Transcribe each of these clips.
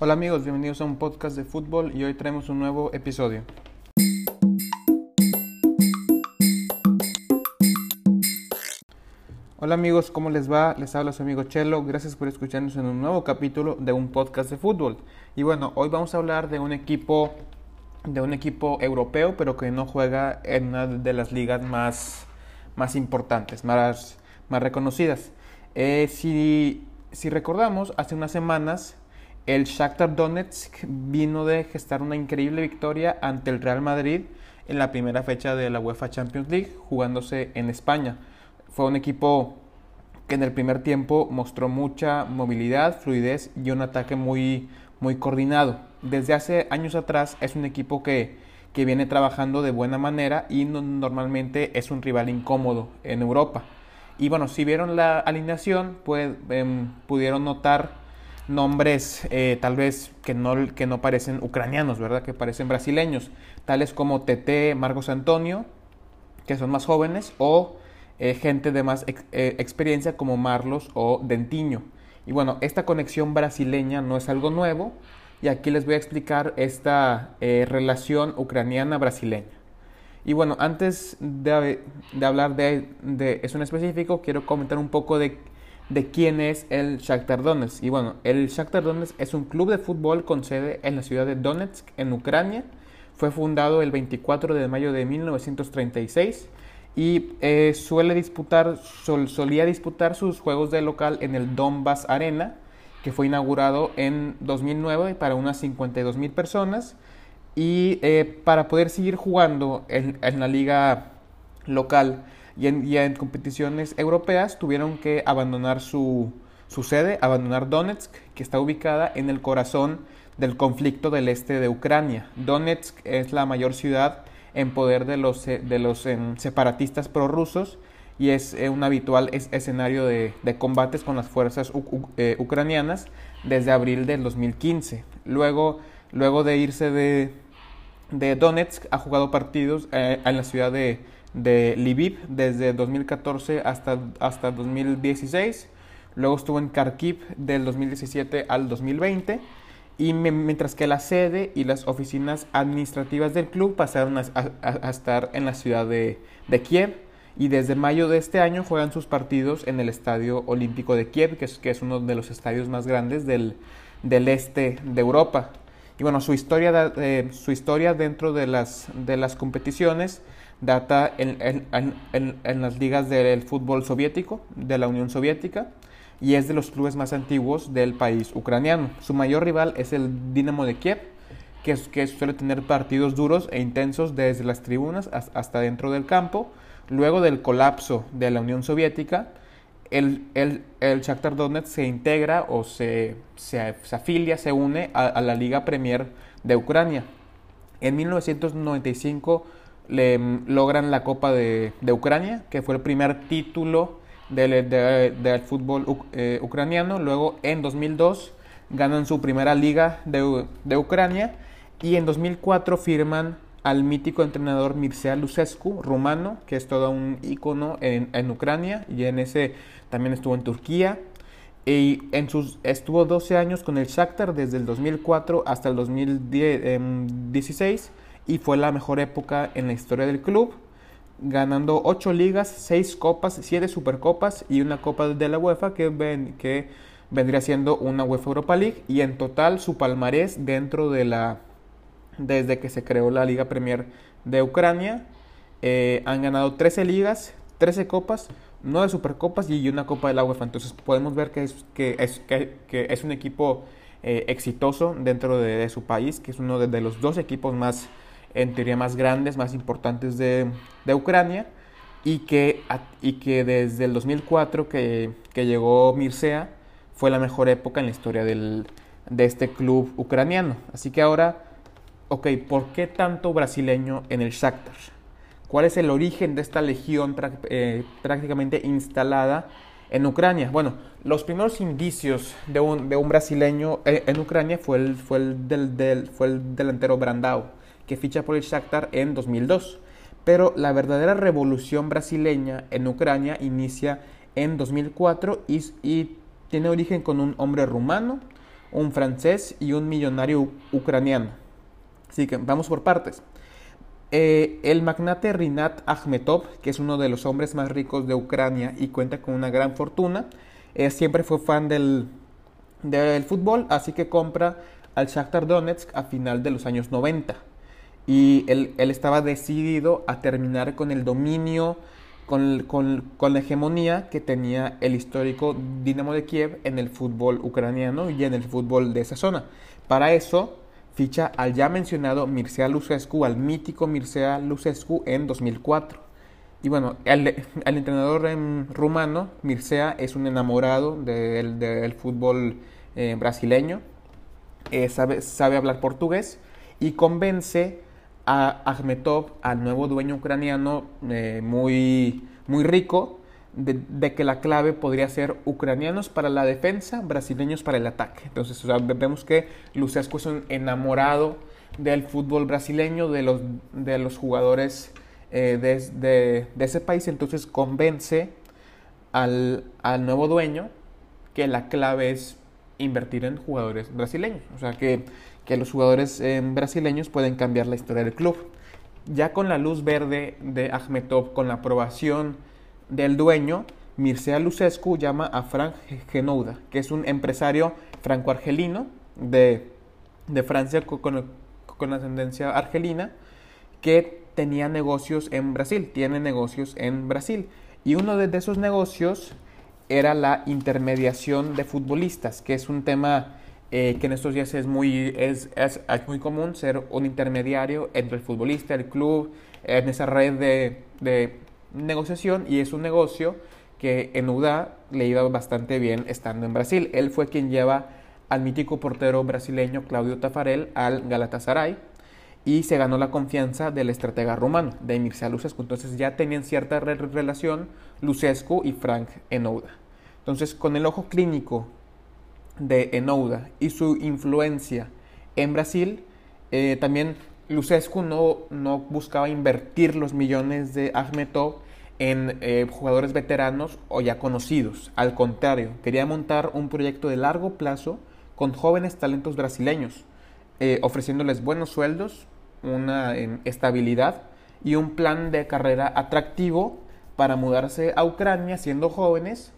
Hola amigos, bienvenidos a un podcast de fútbol y hoy traemos un nuevo episodio. Hola amigos, ¿cómo les va? Les habla su amigo Chelo, gracias por escucharnos en un nuevo capítulo de un podcast de fútbol. Y bueno, hoy vamos a hablar de un equipo de un equipo europeo, pero que no juega en una de las ligas más, más importantes, más, más reconocidas. Eh, si, si recordamos, hace unas semanas el Shakhtar Donetsk vino de gestar una increíble victoria ante el Real Madrid en la primera fecha de la UEFA Champions League, jugándose en España. Fue un equipo que en el primer tiempo mostró mucha movilidad, fluidez y un ataque muy, muy coordinado. Desde hace años atrás es un equipo que, que viene trabajando de buena manera y normalmente es un rival incómodo en Europa. Y bueno, si vieron la alineación, pues, pudieron notar nombres eh, tal vez que no, que no parecen ucranianos, ¿verdad? Que parecen brasileños, tales como TT, Marcos Antonio, que son más jóvenes, o eh, gente de más eh, experiencia como Marlos o Dentiño. Y bueno, esta conexión brasileña no es algo nuevo, y aquí les voy a explicar esta relación ucraniana-brasileña. Y bueno, antes de, de hablar de, de, eso en específico, quiero comentar un poco de de quién es el Shakhtar Donetsk. Y bueno, el Shakhtar Donetsk es un club de fútbol con sede en la ciudad de Donetsk, en Ucrania. Fue fundado el 24 de mayo de 1936 y eh, suele disputar, solía disputar sus juegos de local en el Donbass Arena, que fue inaugurado en 2009 para unas 52 mil personas. Y eh, para poder seguir jugando en, en la liga local, y en, competiciones europeas tuvieron que abandonar su, sede, abandonar Donetsk, que está ubicada en el corazón del conflicto del este de Ucrania. Donetsk es la mayor ciudad en poder de los, eh, de los em, separatistas prorrusos y es eh, un habitual escenario de, combates con las fuerzas eh, ucranianas desde abril del 2015. Luego, luego de irse de, de Donetsk, ha jugado partidos en la ciudad de de Lviv desde 2014 hasta, hasta 2016. Luego estuvo en Kharkiv del 2017 al 2020. Y mientras que la sede y las oficinas administrativas del club pasaron a, estar en la ciudad de, Kiev. Y desde mayo de este año juegan sus partidos en el Estadio Olímpico de Kiev, que es, que es uno de los estadios más grandes del, del este de Europa. Y bueno, su historia, eh, su historia dentro de las, de las competiciones data en, las ligas del fútbol soviético, de la Unión Soviética, y es de los clubes más antiguos del país ucraniano. Su mayor rival es el Dinamo de Kiev, que, que suele tener partidos duros e intensos desde las tribunas hasta dentro del campo. Luego del colapso de la Unión Soviética, el, el, el Shakhtar Donetsk se integra o se, se, afilia, se une a, a la Liga Premier de Ucrania. En 1995 le mm, logran la Copa de, Ucrania, que fue el primer título del, del fútbol eh, ucraniano. Luego en 2002 ganan su primera liga de, Ucrania y en 2004 firman al mítico entrenador Mircea Lucescu, rumano, que es todo un ícono en, Ucrania y en ese también estuvo en Turquía. Y en sus, estuvo 12 años con el Shakhtar desde el 2004 hasta el 2016 y fue la mejor época en la historia del club, ganando 8 ligas, 6 copas, 7 supercopas y una copa de la UEFA que, ven, que vendría siendo una UEFA Europa League y en total su palmarés dentro de la desde que se creó la Liga Premier de Ucrania eh, han ganado 13 ligas, 13 copas, 9 supercopas y una copa de la UEFA. Entonces podemos ver que es, que es, que, es un equipo eh, exitoso dentro de, su país, que es uno de los dos equipos más en teoría más grandes, más importantes de, Ucrania y que, y que desde el 2004 que, llegó Mircea fue la mejor época en la historia del, de este club ucraniano. Así que ahora, ok, ¿por qué tanto brasileño en el Shakhtar? ¿Cuál es el origen de esta legión eh, prácticamente instalada en Ucrania? Bueno, los primeros indicios de un, de un brasileño eh, en Ucrania fue el, fue el, del, fue el delantero Brandao que ficha por el Shakhtar en 2002. Pero la verdadera revolución brasileña en Ucrania inicia en 2004 y, tiene origen con un hombre rumano, un francés y un millonario ucraniano. Así que vamos por partes. Eh, el magnate Rinat Akhmetov, que es uno de los hombres más ricos de Ucrania y cuenta con una gran fortuna, eh, siempre fue fan del, del, fútbol, así que compra al Shakhtar Donetsk a final de los años 90. Y él, él estaba decidido a terminar con el dominio, con, con, con, la hegemonía que tenía el histórico Dinamo de Kiev en el fútbol ucraniano y en el fútbol de esa zona. Para eso ficha al ya mencionado Mircea Lucescu, al mítico Mircea Lucescu en 2004. Y bueno, el, entrenador rumano, Mircea, es un enamorado del, fútbol eh, brasileño, eh, sabe, sabe hablar portugués y convence a Akhmetov, al nuevo dueño ucraniano eh, muy, muy rico, de, que la clave podría ser ucranianos para la defensa, brasileños para el ataque. Entonces vemos que Lucescu es un enamorado del fútbol brasileño, de los, de los jugadores eh, de, ese país, entonces convence al, nuevo dueño que la clave es invertir en jugadores brasileños, o sea que, que los jugadores eh, brasileños pueden cambiar la historia del club. Ya con la luz verde de Ahmetov, con la aprobación del dueño, Mircea Lucescu llama a Frank Genouda, que es un empresario franco-argelino de, Francia con, ascendencia argelina, que tenía negocios en Brasil, tiene negocios en Brasil. Y uno de, esos negocios era la intermediación de futbolistas, que es un tema eh, que en estos días es muy, es, es, muy común ser un intermediario entre el futbolista, el club, en esa red de, de negociación y es un negocio que en UDA le iba bastante bien estando en Brasil. Él fue quien lleva al mítico portero brasileño Claudio Tafarel al Galatasaray y se ganó la confianza del estratega rumano, de Mircea Lucescu. Entonces ya tenían cierta relación Lucescu y Frank Enouda. Entonces con el ojo clínico de Enouda y su influencia en Brasil, eh, también Lucescu no, no buscaba invertir los millones de Ahmetov en eh, jugadores veteranos o ya conocidos. Al contrario, quería montar un proyecto de largo plazo con jóvenes talentos brasileños, eh, ofreciéndoles buenos sueldos, una estabilidad y un plan de carrera atractivo para mudarse a Ucrania siendo jóvenes,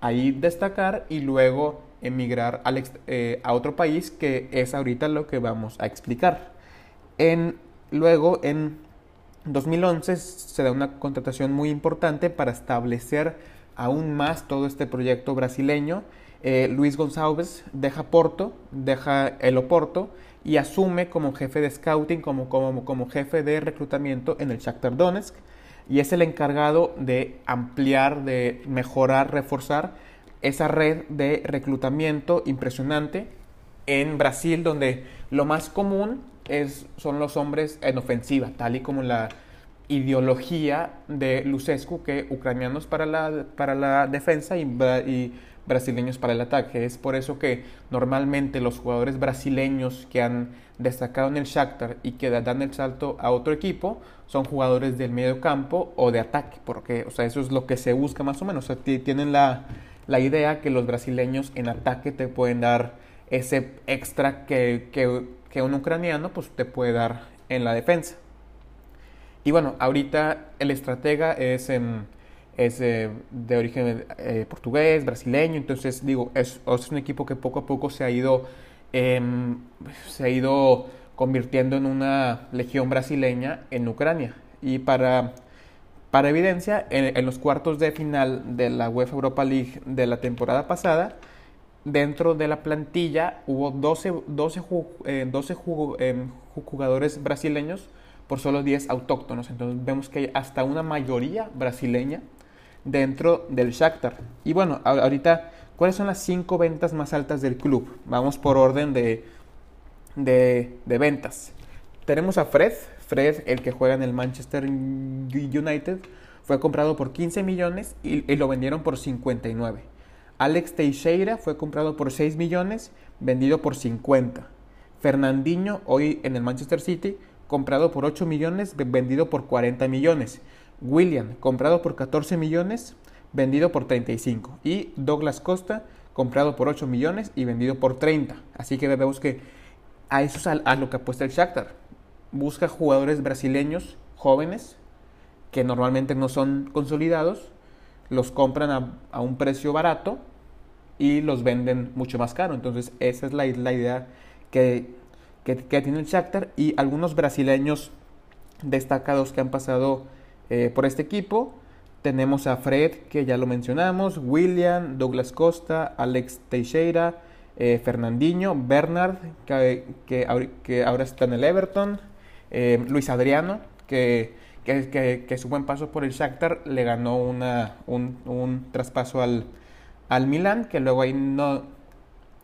ahí destacar y luego emigrar eh, a otro país que es ahorita lo que vamos a explicar. En, luego, en 2011 se da una contratación muy importante para establecer aún más todo este proyecto brasileño. Eh, Luis González deja Porto, deja el Oporto y asume como jefe de scouting, como, como, como jefe de reclutamiento en el Shakhtar Donetsk y es el encargado de ampliar, de mejorar, reforzar esa red de reclutamiento impresionante en Brasil, donde lo más común es, son los hombres en ofensiva, tal y como la ideología de Lucescu, que ucranianos para la, para la defensa y, y brasileños para el ataque. Es por eso que normalmente los jugadores brasileños que han destacado en el Shakhtar y que dan el salto a otro equipo son jugadores del medio campo o de ataque, porque o sea, eso es lo que se busca más o menos. O sea, tienen la, la idea que los brasileños en ataque te pueden dar ese extra que, que que un ucraniano pues te puede dar en la defensa. Y bueno, ahorita el estratega es, es eh, de origen eh, portugués, brasileño, entonces digo, es, es, un equipo que poco a poco se ha ido, em, se ha ido convirtiendo en una legión brasileña en Ucrania. Y para, para evidencia, en, los cuartos de final de la UEFA Europa League de la temporada pasada, dentro de la plantilla hubo 12, 12, 12 jugadores brasileños por solo 10 autóctonos. Entonces vemos que hay hasta una mayoría brasileña dentro del Shakhtar. Y bueno, ahorita, ¿cuáles son las 5 ventas más altas del club? Vamos por orden de, de, ventas. Tenemos a Fred. Fred, el que juega en el Manchester United, fue comprado por 15 millones y, y lo vendieron por 59. Alex Teixeira fue comprado por 6 millones, vendido por 50. Fernandinho, hoy en el Manchester City, comprado por 8 millones, vendido por 40 millones. William, comprado por 14 millones, vendido por 35. Y Douglas Costa, comprado por 8 millones y vendido por 30. Así que vemos que a eso es a, lo que apuesta el Shakhtar. Busca jugadores brasileños jóvenes que normalmente no son consolidados, los compran a, un precio barato y los venden mucho más caro. Entonces esa es la, idea que, que, tiene el Shakhtar y algunos brasileños destacados que han pasado eh, por este equipo. Tenemos a Fred, que ya lo mencionamos, William, Douglas Costa, Alex Teixeira, eh, Fernandinho, Bernard, que, que, ahora está en el Everton, eh, Luis Adriano, que, que, su buen paso por el Shakhtar le ganó una, un, traspaso al, al Milan, que luego ahí no,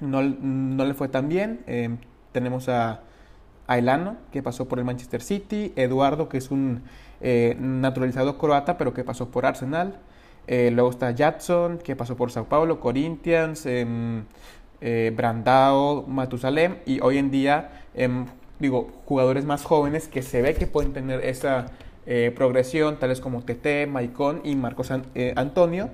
no, no le fue tan bien. tenemos a a Elano, que pasó por el Manchester City, Eduardo, que es un eh, naturalizado croata, pero que pasó por Arsenal, eh, luego está Jadson, que pasó por Sao Paulo, Corinthians, em, eh, Brandao, Matusalem, y hoy en día, em, digo, jugadores más jóvenes que se ve que pueden tener esa progresión, tales como TT, Maicon y Marcos Antonio,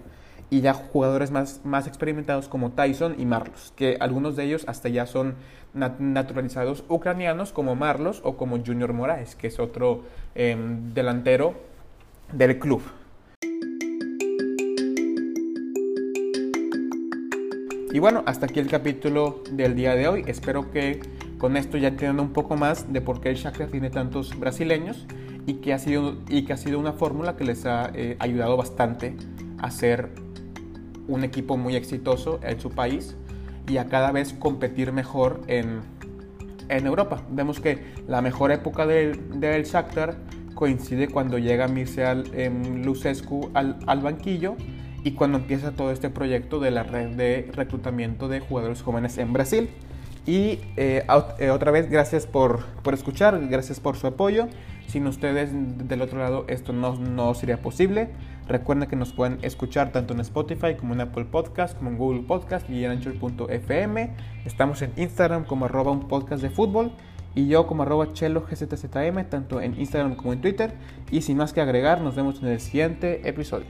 y ya jugadores más, más experimentados como Tyson y Marlos, que algunos de ellos hasta ya son naturalizados ucranianos como Marlos o como Junior Moraes, que es otro em, delantero del club. Y bueno, hasta aquí el capítulo del día de hoy. Espero que con esto ya entiendan un poco más de por qué el Shakhtar tiene tantos brasileños y que ha sido, y que ha sido una fórmula que les ha eh, ayudado bastante a ser un equipo muy exitoso en su país y a cada vez competir mejor en, en Europa. Vemos que la mejor época del, del Shakhtar coincide cuando llega Mircea em, Lucescu al, al, banquillo y cuando empieza todo este proyecto de la red de reclutamiento de jugadores jóvenes en Brasil. Y eh, eh, otra vez, gracias por, por, escuchar, gracias por su apoyo. Sin ustedes del otro lado esto no, no sería posible. Recuerden que nos pueden escuchar tanto en Spotify como en Apple Podcast, como en Google Podcast y en Anchor.fm. Estamos en Instagram como arroba un podcast de fútbol y yo como arroba chelo gzzm tanto en Instagram como en Twitter. Y sin más que agregar, nos vemos en el siguiente episodio.